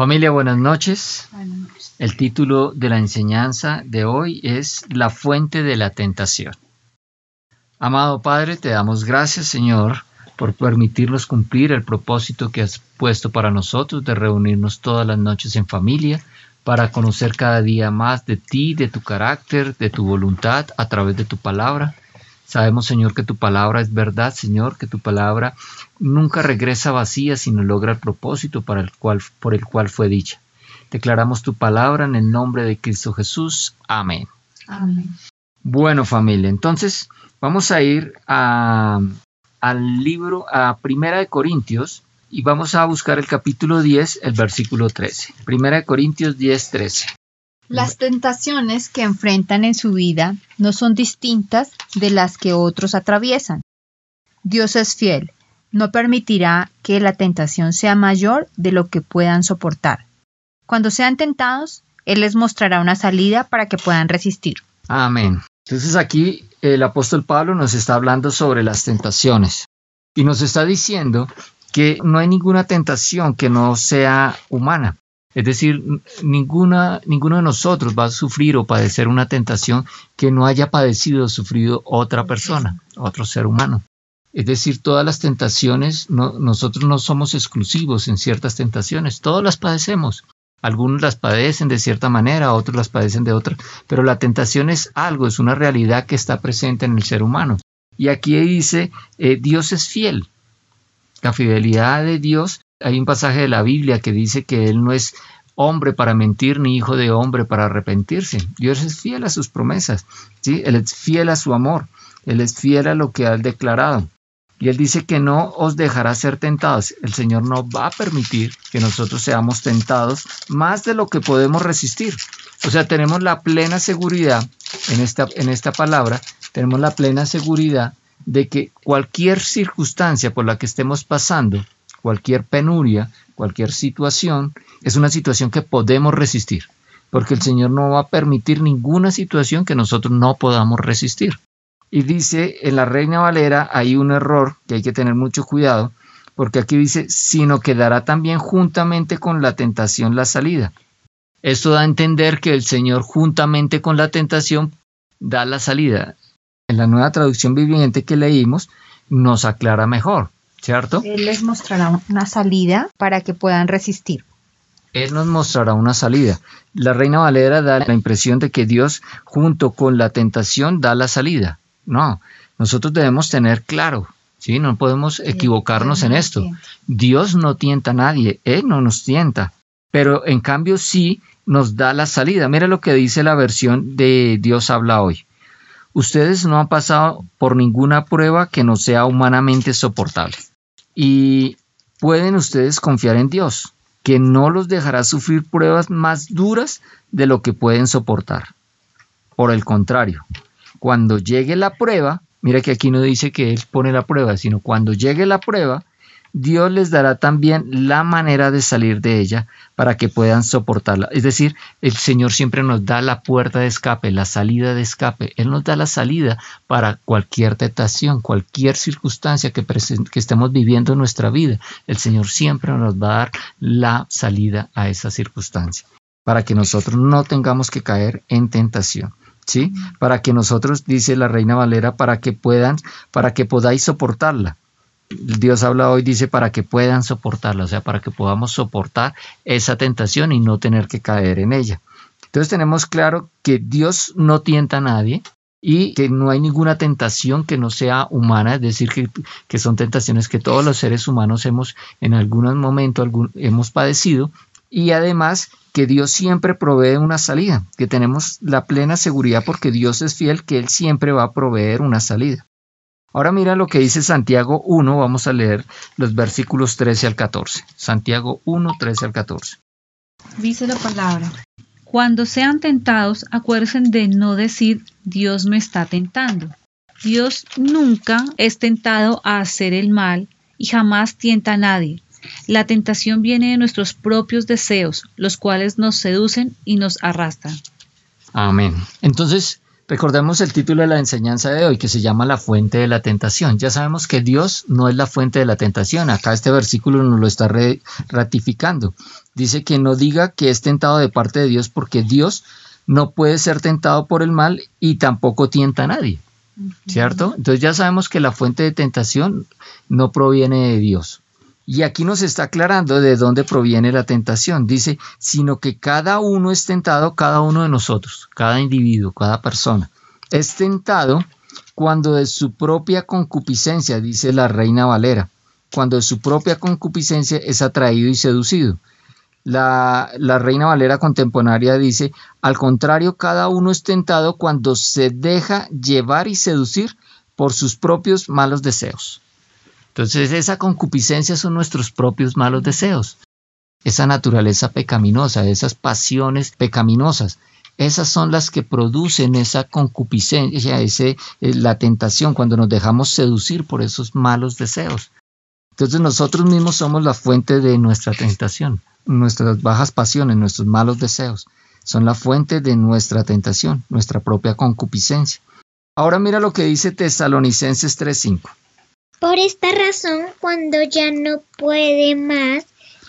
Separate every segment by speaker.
Speaker 1: Familia, buenas noches. El título de la enseñanza de hoy es La fuente de la tentación. Amado Padre, te damos gracias, Señor, por permitirnos cumplir el propósito que has puesto para nosotros de reunirnos todas las noches en familia para conocer cada día más de ti, de tu carácter, de tu voluntad a través de tu palabra. Sabemos, Señor, que tu palabra es verdad, Señor, que tu palabra nunca regresa vacía, sino logra el propósito para el cual, por el cual fue dicha. Declaramos tu palabra en el nombre de Cristo Jesús. Amén. Amén. Bueno, familia, entonces vamos a ir a, al libro, a Primera de Corintios, y vamos a buscar el capítulo 10, el versículo 13. Primera de Corintios 10, 13.
Speaker 2: Las tentaciones que enfrentan en su vida no son distintas de las que otros atraviesan. Dios es fiel, no permitirá que la tentación sea mayor de lo que puedan soportar. Cuando sean tentados, Él les mostrará una salida para que puedan resistir.
Speaker 1: Amén. Entonces aquí el apóstol Pablo nos está hablando sobre las tentaciones y nos está diciendo que no hay ninguna tentación que no sea humana. Es decir, ninguna, ninguno de nosotros va a sufrir o padecer una tentación que no haya padecido o sufrido otra persona, otro ser humano. Es decir, todas las tentaciones, nosotros no somos exclusivos en ciertas tentaciones, todas las padecemos. Algunos las padecen de cierta manera, otros las padecen de otra, pero la tentación es algo, es una realidad que está presente en el ser humano. Y aquí dice, eh, Dios es fiel, la fidelidad de Dios. Hay un pasaje de la Biblia que dice que Él no es hombre para mentir ni hijo de hombre para arrepentirse. Dios es fiel a sus promesas, ¿sí? Él es fiel a su amor, Él es fiel a lo que ha declarado. Y Él dice que no os dejará ser tentados. El Señor no va a permitir que nosotros seamos tentados más de lo que podemos resistir. O sea, tenemos la plena seguridad en esta, en esta palabra, tenemos la plena seguridad de que cualquier circunstancia por la que estemos pasando, cualquier penuria, cualquier situación, es una situación que podemos resistir, porque el Señor no va a permitir ninguna situación que nosotros no podamos resistir. Y dice, en la Reina Valera hay un error que hay que tener mucho cuidado, porque aquí dice, sino que dará también juntamente con la tentación la salida. Esto da a entender que el Señor juntamente con la tentación da la salida en la nueva traducción viviente que leímos, nos aclara mejor, ¿cierto?
Speaker 2: Él les mostrará una salida para que puedan resistir.
Speaker 1: Él nos mostrará una salida. La Reina Valera da la impresión de que Dios junto con la tentación da la salida. No, nosotros debemos tener claro, ¿sí? No podemos equivocarnos en esto. Dios no tienta a nadie, Él no nos tienta, pero en cambio sí nos da la salida. Mira lo que dice la versión de Dios habla hoy. Ustedes no han pasado por ninguna prueba que no sea humanamente soportable. Y pueden ustedes confiar en Dios, que no los dejará sufrir pruebas más duras de lo que pueden soportar. Por el contrario, cuando llegue la prueba, mira que aquí no dice que Él pone la prueba, sino cuando llegue la prueba, Dios les dará también la manera de salir de ella para que puedan soportarla. Es decir, el Señor siempre nos da la puerta de escape, la salida de escape. Él nos da la salida para cualquier tentación, cualquier circunstancia que, que estemos viviendo en nuestra vida. El Señor siempre nos va a dar la salida a esa circunstancia para que nosotros no tengamos que caer en tentación. ¿Sí? Para que nosotros, dice la Reina Valera, para que puedan, para que podáis soportarla. Dios habla hoy, dice, para que puedan soportarla, o sea, para que podamos soportar esa tentación y no tener que caer en ella. Entonces tenemos claro que Dios no tienta a nadie y que no hay ninguna tentación que no sea humana, es decir, que, son tentaciones que todos los seres humanos hemos en algún momento hemos padecido y además que Dios siempre provee una salida, que tenemos la plena seguridad porque Dios es fiel, que Él siempre va a proveer una salida. Ahora mira lo que dice Santiago 1, vamos a leer los versículos 13 al 14. Santiago 1, 13 al 14.
Speaker 3: Dice la palabra. Cuando sean tentados, acuérdense de no decir Dios me está tentando. Dios nunca es tentado a hacer el mal y jamás tienta a nadie. La tentación viene de nuestros propios deseos, los cuales nos seducen y nos arrastran.
Speaker 1: Amén. Entonces, Recordemos el título de la enseñanza de hoy que se llama La fuente de la tentación. Ya sabemos que Dios no es la fuente de la tentación. Acá este versículo nos lo está ratificando. Dice que no diga que es tentado de parte de Dios porque Dios no puede ser tentado por el mal y tampoco tienta a nadie. ¿Cierto? Entonces ya sabemos que la fuente de tentación no proviene de Dios. Y aquí nos está aclarando de dónde proviene la tentación. Dice, sino que cada uno es tentado, cada uno de nosotros, cada individuo, cada persona. Es tentado cuando de su propia concupiscencia, dice la reina Valera, cuando de su propia concupiscencia es atraído y seducido. La, la, reina Valera contemporánea dice, al contrario, cada uno es tentado cuando se deja llevar y seducir por sus propios malos deseos. Entonces esa concupiscencia son nuestros propios malos deseos, esa naturaleza pecaminosa, esas pasiones pecaminosas. Esas son las que producen esa concupiscencia, ese, eh, la tentación, cuando nos dejamos seducir por esos malos deseos. Entonces nosotros mismos somos la fuente de nuestra tentación, nuestras bajas pasiones, nuestros malos deseos. Son la fuente de nuestra tentación, nuestra propia concupiscencia. Ahora mira lo que dice Tesalonicenses 3.5.
Speaker 4: Por esta razón, cuando ya no puede más,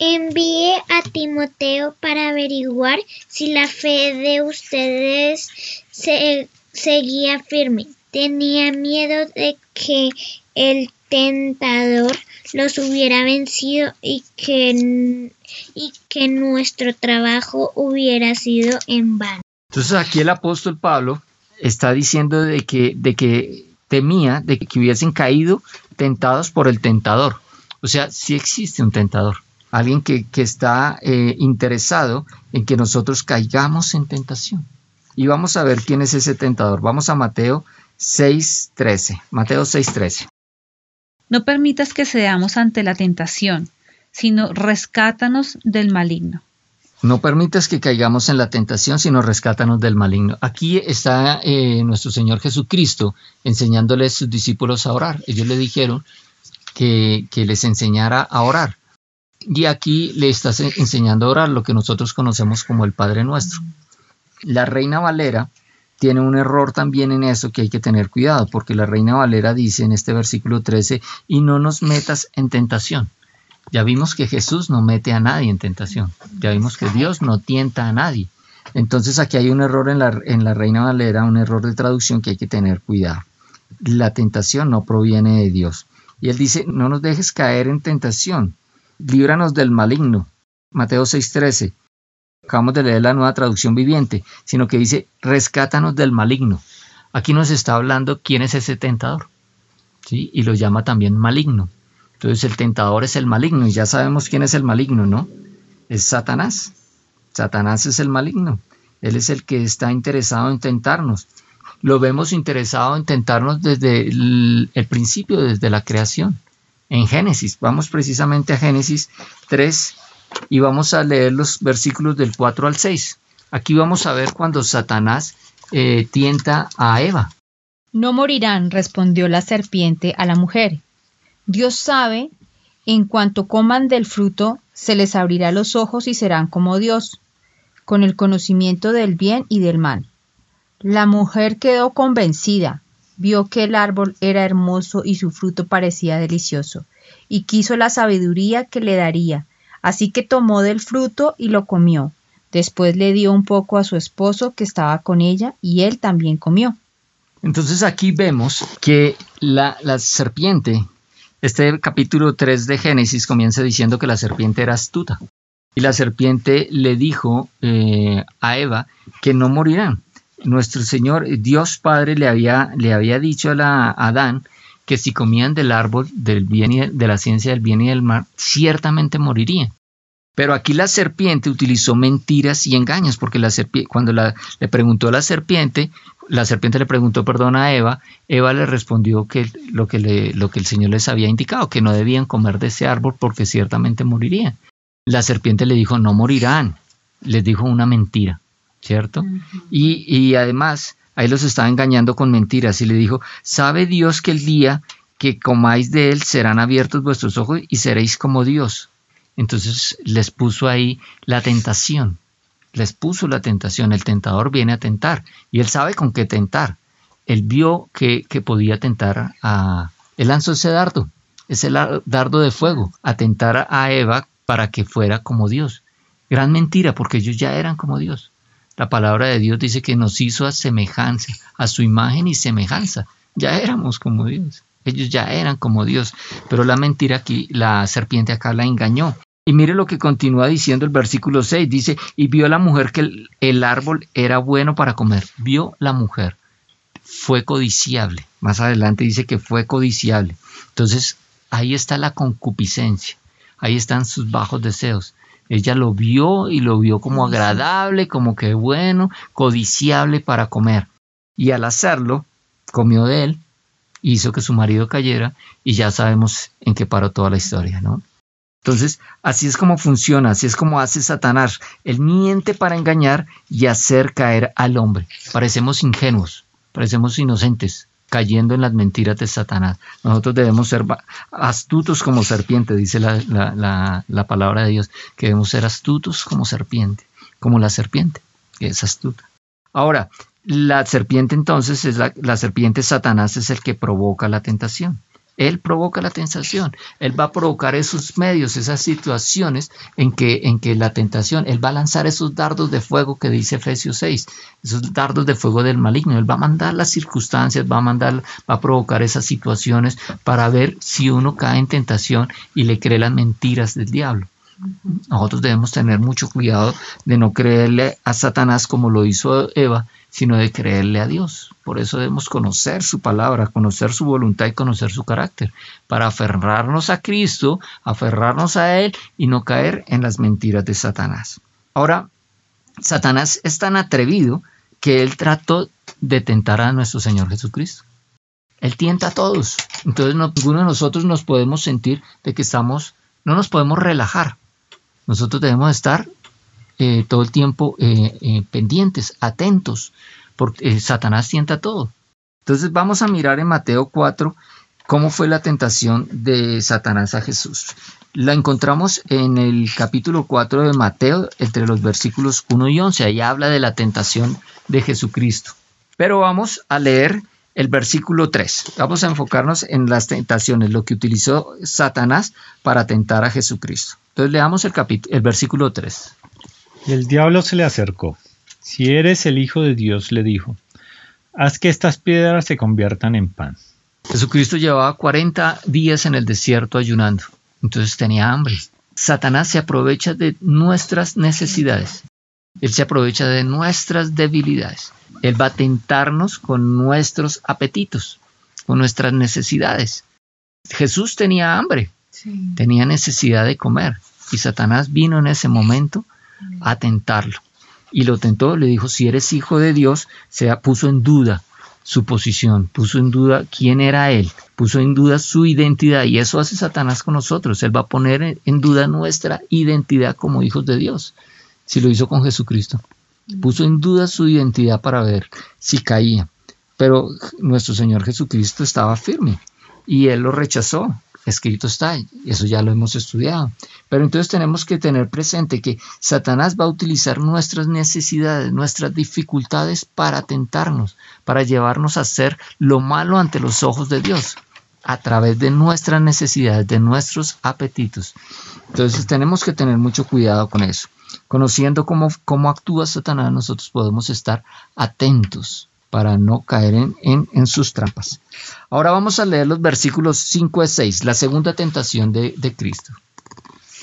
Speaker 4: envíe a Timoteo para averiguar si la fe de ustedes se, seguía firme. Tenía miedo de que el tentador los hubiera vencido y que, y que nuestro trabajo hubiera sido en vano.
Speaker 1: Entonces aquí el apóstol Pablo está diciendo de que, de que temía de que hubiesen caído tentados por el tentador. O sea, sí existe un tentador, alguien que, está eh, interesado en que nosotros caigamos en tentación. Y vamos a ver quién es ese tentador. Vamos a Mateo 6.13. Mateo 6.13.
Speaker 3: No permitas que seamos ante la tentación, sino rescátanos del maligno.
Speaker 1: No permitas que caigamos en la tentación, sino rescátanos del maligno. Aquí está eh, nuestro Señor Jesucristo enseñándole a sus discípulos a orar. Ellos le dijeron que, que les enseñara a orar. Y aquí le estás enseñando a orar lo que nosotros conocemos como el Padre Nuestro. La Reina Valera tiene un error también en eso que hay que tener cuidado, porque la Reina Valera dice en este versículo 13, y no nos metas en tentación. Ya vimos que Jesús no mete a nadie en tentación. Ya vimos que Dios no tienta a nadie. Entonces aquí hay un error en la, en la Reina Valera, un error de traducción que hay que tener cuidado. La tentación no proviene de Dios. Y él dice, no nos dejes caer en tentación, líbranos del maligno. Mateo 6:13. Acabamos de leer la nueva traducción viviente, sino que dice, rescátanos del maligno. Aquí nos está hablando quién es ese tentador. ¿sí? Y lo llama también maligno. Entonces el tentador es el maligno y ya sabemos quién es el maligno, ¿no? Es Satanás. Satanás es el maligno. Él es el que está interesado en tentarnos. Lo vemos interesado en tentarnos desde el, principio, desde la creación. En Génesis, vamos precisamente a Génesis 3 y vamos a leer los versículos del 4 al 6. Aquí vamos a ver cuando Satanás eh, tienta a Eva.
Speaker 2: No morirán, respondió la serpiente a la mujer. Dios sabe, en cuanto coman del fruto, se les abrirá los ojos y serán como Dios, con el conocimiento del bien y del mal. La mujer quedó convencida, vio que el árbol era hermoso y su fruto parecía delicioso, y quiso la sabiduría que le daría, así que tomó del fruto y lo comió. Después le dio un poco a su esposo que estaba con ella, y él también comió.
Speaker 1: Entonces aquí vemos que la, la serpiente este capítulo 3 de Génesis comienza diciendo que la serpiente era astuta. Y la serpiente le dijo eh, a Eva que no morirán. Nuestro Señor, Dios Padre, le había, le había dicho a, la, Adán que si comían del árbol del bien y de la ciencia del bien y del mal, ciertamente morirían. Pero aquí la serpiente utilizó mentiras y engaños, porque la cuando le preguntó a la serpiente, la serpiente le preguntó perdón a Eva, Eva le respondió que lo que, le, lo que el Señor les había indicado, que no debían comer de ese árbol porque ciertamente morirían. La serpiente le dijo, no morirán, les dijo una mentira, ¿cierto? y, y además, ahí los estaba engañando con mentiras y le dijo, ¿sabe Dios que el día que comáis de él serán abiertos vuestros ojos y seréis como Dios? Entonces les puso ahí la tentación, les puso la tentación. El tentador viene a tentar y él sabe con qué tentar. Él vio que, podía tentar a... Él lanzó ese dardo, ese dardo de fuego, a tentar a Eva para que fuera como Dios. Gran mentira, porque ellos ya eran como Dios. La palabra de Dios dice que nos hizo a semejanza, a su imagen y semejanza. Ya éramos como Dios. Ellos ya eran como Dios. Pero la mentira aquí, la serpiente acá la engañó. Y mire lo que continúa diciendo el versículo 6. Dice, y vio la mujer que el, árbol era bueno para comer. Vio la mujer. Fue codiciable. Más adelante dice que fue codiciable. Entonces, ahí está la concupiscencia. Ahí están sus bajos deseos. Ella lo vio y lo vio como agradable, como que bueno, codiciable para comer. Y al hacerlo, comió de él, hizo que su marido cayera y ya sabemos en qué paró toda la historia, ¿no? Entonces, así es como funciona, así es como hace Satanás. Él miente para engañar y hacer caer al hombre. Parecemos ingenuos, parecemos inocentes, cayendo en las mentiras de Satanás. Nosotros debemos ser astutos como serpiente, dice la, la palabra de Dios, que debemos ser astutos como serpiente, como la serpiente, que es astuta. Ahora, la serpiente entonces es la, la serpiente Satanás es el que provoca la tentación. Él provoca la tentación. Él va a provocar esos medios, esas situaciones en que, en que la tentación, Él va a lanzar esos dardos de fuego que dice Efesios 6, esos dardos de fuego del maligno. Él va a mandar las circunstancias, va a mandar, va a provocar esas situaciones para ver si uno cae en tentación y le cree las mentiras del diablo. Nosotros debemos tener mucho cuidado de no creerle a Satanás como lo hizo Eva, sino de creerle a Dios. Por eso debemos conocer su palabra, conocer su voluntad y conocer su carácter, para aferrarnos a Cristo, aferrarnos a Él y no caer en las mentiras de Satanás. Ahora, Satanás es tan atrevido que él trató de tentar a nuestro Señor Jesucristo. Él tienta a todos. Entonces ninguno de nosotros nos podemos sentir de que estamos, no nos podemos relajar. Nosotros debemos estar eh, todo el tiempo eh, eh, pendientes, atentos, porque Satanás tienta todo. Entonces vamos a mirar en Mateo 4 cómo fue la tentación de Satanás a Jesús. La encontramos en el capítulo 4 de Mateo, entre los versículos 1 y 11. Ahí habla de la tentación de Jesucristo. Pero vamos a leer el versículo 3. Vamos a enfocarnos en las tentaciones, lo que utilizó Satanás para tentar a Jesucristo. Entonces leamos el, el versículo 3.
Speaker 5: Y el diablo se le acercó. Si eres el Hijo de Dios, le dijo, haz que estas piedras se conviertan en pan.
Speaker 1: Jesucristo llevaba 40 días en el desierto ayunando, entonces tenía hambre. Satanás se aprovecha de nuestras necesidades. Él se aprovecha de nuestras debilidades. Él va a tentarnos con nuestros apetitos, con nuestras necesidades. Jesús tenía hambre, tenía necesidad de comer. Y Satanás vino en ese momento a tentarlo. Y lo tentó, le dijo, si eres hijo de Dios, se puso en duda su posición, puso en duda quién era él, puso en duda su identidad y eso hace Satanás con nosotros. Él va a poner en duda nuestra identidad como hijos de Dios, si lo hizo con Jesucristo. Puso en duda su identidad para ver si caía. Pero nuestro Señor Jesucristo estaba firme y él lo rechazó escrito está, eso ya lo hemos estudiado. Pero entonces tenemos que tener presente que Satanás va a utilizar nuestras necesidades, nuestras dificultades para tentarnos, para llevarnos a hacer lo malo ante los ojos de Dios, a través de nuestras necesidades, de nuestros apetitos. Entonces tenemos que tener mucho cuidado con eso. Conociendo cómo, cómo actúa Satanás, nosotros podemos estar atentos para no caer en, sus trampas. Ahora vamos a leer los versículos 5 a 6, la segunda tentación de, de Cristo.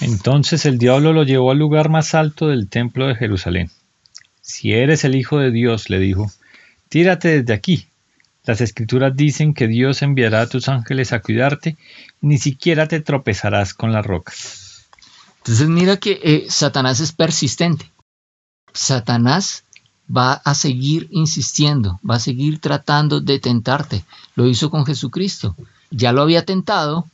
Speaker 5: Entonces el diablo lo llevó al lugar más alto del templo de Jerusalén. Si eres el Hijo de Dios, le dijo, tírate desde aquí. Las escrituras dicen que Dios enviará a tus ángeles a cuidarte y ni siquiera te tropezarás con la roca.
Speaker 1: Entonces mira que eh, Satanás es persistente. Satanás va a seguir insistiendo, va a seguir tratando de tentarte. Lo hizo con Jesucristo. Ya lo había tentado,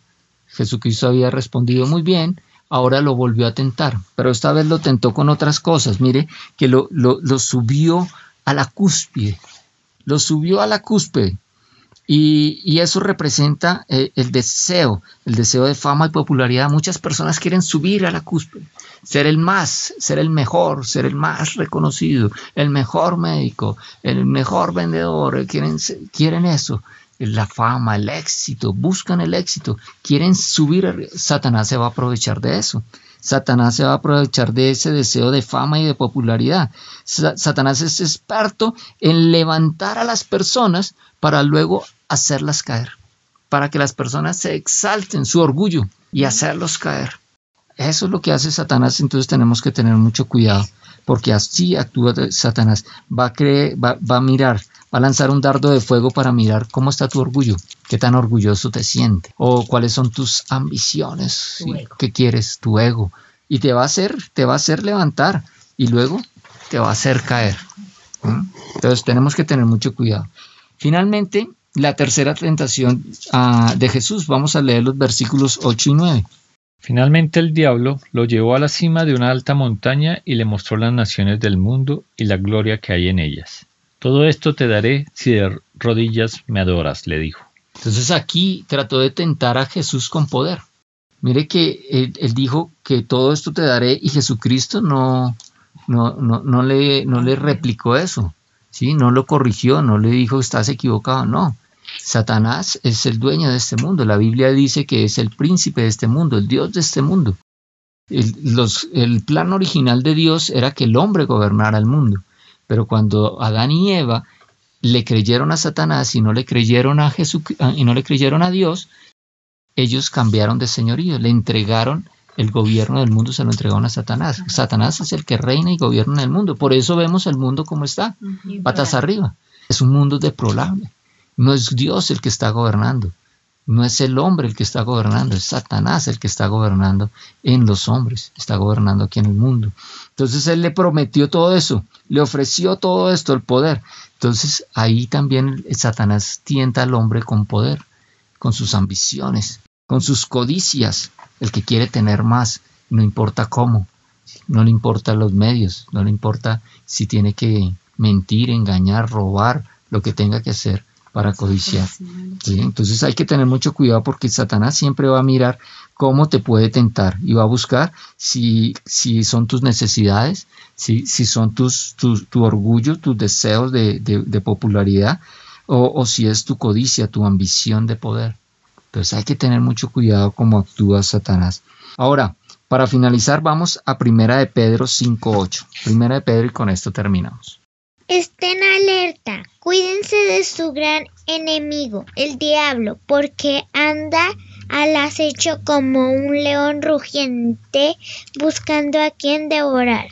Speaker 1: Jesucristo había respondido muy bien, ahora lo volvió a tentar, pero esta vez lo tentó con otras cosas. Mire que lo, lo, subió a la cúspide, lo subió a la cúspide. Y, eso representa eh, el deseo, el deseo de fama y popularidad. Muchas personas quieren subir a la cúspide, ser el más, ser el mejor, ser el más reconocido, el mejor médico, el mejor vendedor. Quieren, quieren eso, la fama, el éxito, buscan el éxito, quieren subir. Satanás se va a aprovechar de eso. Satanás se va a aprovechar de ese deseo de fama y de popularidad. Satanás es experto en levantar a las personas para luego hacerlas caer, para que las personas se exalten su orgullo y hacerlos caer. Eso es lo que hace Satanás, entonces tenemos que tener mucho cuidado, porque así actúa Satanás. Va a, creer, va, a mirar, va a lanzar un dardo de fuego para mirar cómo está tu orgullo, qué tan orgulloso te sientes, o cuáles son tus ambiciones, qué quieres, tu ego, y te va a hacer, te va a hacer levantar y luego te va a hacer caer. Entonces tenemos que tener mucho cuidado. Finalmente, la tercera tentación ah, de Jesús. Vamos a leer los versículos 8 y 9.
Speaker 5: Finalmente el diablo lo llevó a la cima de una alta montaña y le mostró las naciones del mundo y la gloria que hay en ellas. Todo esto te daré si de rodillas me adoras, le dijo.
Speaker 1: Entonces aquí trató de tentar a Jesús con poder. Mire que él, dijo que todo esto te daré y Jesucristo no, no, no, no, le, no le replicó eso. ¿sí? No lo corrigió, no le dijo estás equivocado, no. Satanás es el dueño de este mundo. La Biblia dice que es el príncipe de este mundo, el Dios de este mundo. El, el plan original de Dios era que el hombre gobernara el mundo. Pero cuando Adán y Eva le creyeron a Satanás y no le creyeron a Jesús y no le creyeron a Dios, ellos cambiaron de señorío, le entregaron el gobierno del mundo se lo entregaron a Satanás. Satanás es el que reina y gobierna el mundo. Por eso vemos el mundo como está, patas arriba. Es un mundo deplorable. No es Dios el que está gobernando. No es el hombre el que está gobernando, es Satanás el que está gobernando en los hombres, está gobernando aquí en el mundo. Entonces Él le prometió todo eso, le ofreció todo esto, el poder. Entonces ahí también Satanás tienta al hombre con poder, con sus ambiciones, con sus codicias, el que quiere tener más, no importa cómo, no le importa los medios, no le importa si tiene que mentir, engañar, robar, lo que tenga que hacer para codiciar. Entonces hay que tener mucho cuidado porque Satanás siempre va a mirar cómo te puede tentar y va a buscar si, si son tus necesidades, si, si son tus, tu, orgullo, tus deseos de, popularidad o, o si es tu codicia, tu ambición de poder. Entonces hay que tener mucho cuidado cómo actúa Satanás. Ahora, para finalizar, vamos a Primera de Pedro 5.8. Primera de Pedro y con esto terminamos.
Speaker 4: Estén alerta, cuídense de su gran enemigo, el diablo, porque anda al acecho como un león rugiente buscando a quien devorar.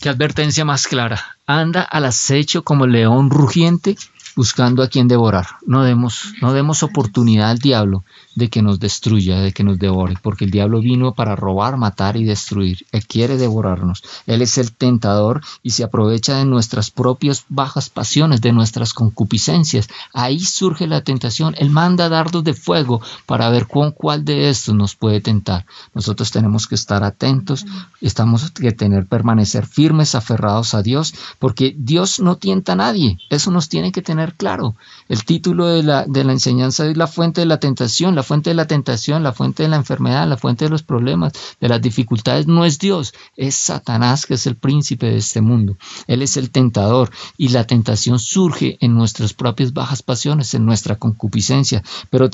Speaker 1: Qué advertencia más clara. Anda al acecho como león rugiente buscando a quien devorar. No demos, no demos oportunidad al diablo de que nos destruya, de que nos devore, porque el diablo vino para robar, matar y destruir. Él quiere devorarnos. Él es el tentador y se aprovecha de nuestras propias bajas pasiones, de nuestras concupiscencias. Ahí surge la tentación. Él manda dardos de fuego para ver con cuál de estos nos puede tentar. Nosotros tenemos que estar atentos, estamos que tener permanecer firmes, aferrados a Dios, porque Dios no tienta a nadie. Eso nos tiene que tener claro. El título de la, de la enseñanza es la fuente de la tentación, la fuente de la tentación, la fuente de la enfermedad, la fuente de los problemas, de las dificultades. No es Dios, es Satanás que es el príncipe de este mundo. Él es el tentador y la tentación surge en nuestras propias bajas pasiones, en nuestra concupiscencia. Pero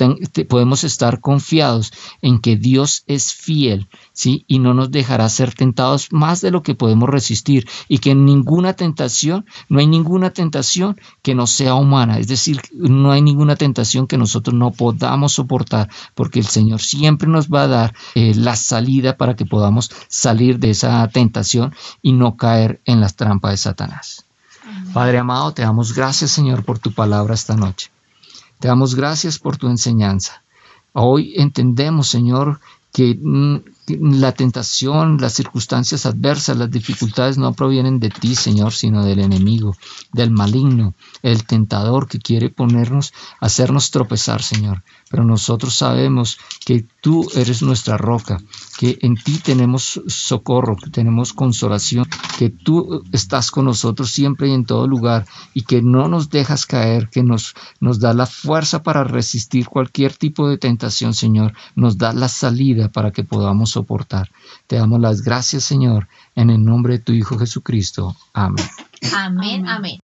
Speaker 1: podemos estar confiados en que Dios es fiel, ¿sí? Y no nos dejará ser tentados más de lo que podemos resistir y que ninguna tentación, no hay ninguna tentación que no sea humana, es decir, no hay ninguna tentación que nosotros no podamos soportar, porque el Señor siempre nos va a dar eh, la salida para que podamos salir de esa tentación y no caer en las trampas de Satanás. Padre amado, te damos gracias, Señor, por tu palabra esta noche. Te damos gracias por tu enseñanza. Hoy entendemos, Señor, que, mm, la tentación, las circunstancias adversas, las dificultades no provienen de ti, Señor, sino del enemigo, del maligno, el tentador que quiere ponernos, hacernos tropezar, Señor. Pero nosotros sabemos que tú eres nuestra roca, que en ti tenemos socorro, que tenemos consolación, que tú estás con nosotros siempre y en todo lugar y que no nos dejas caer, que nos, nos da la fuerza para resistir cualquier tipo de tentación, Señor, nos da la salida para que podamos soportar. Te damos las gracias, Señor, en el nombre de tu Hijo Jesucristo. Amén.
Speaker 2: Amén, amén.